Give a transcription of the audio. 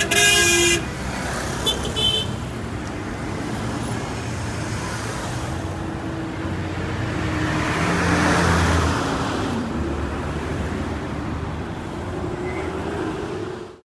you.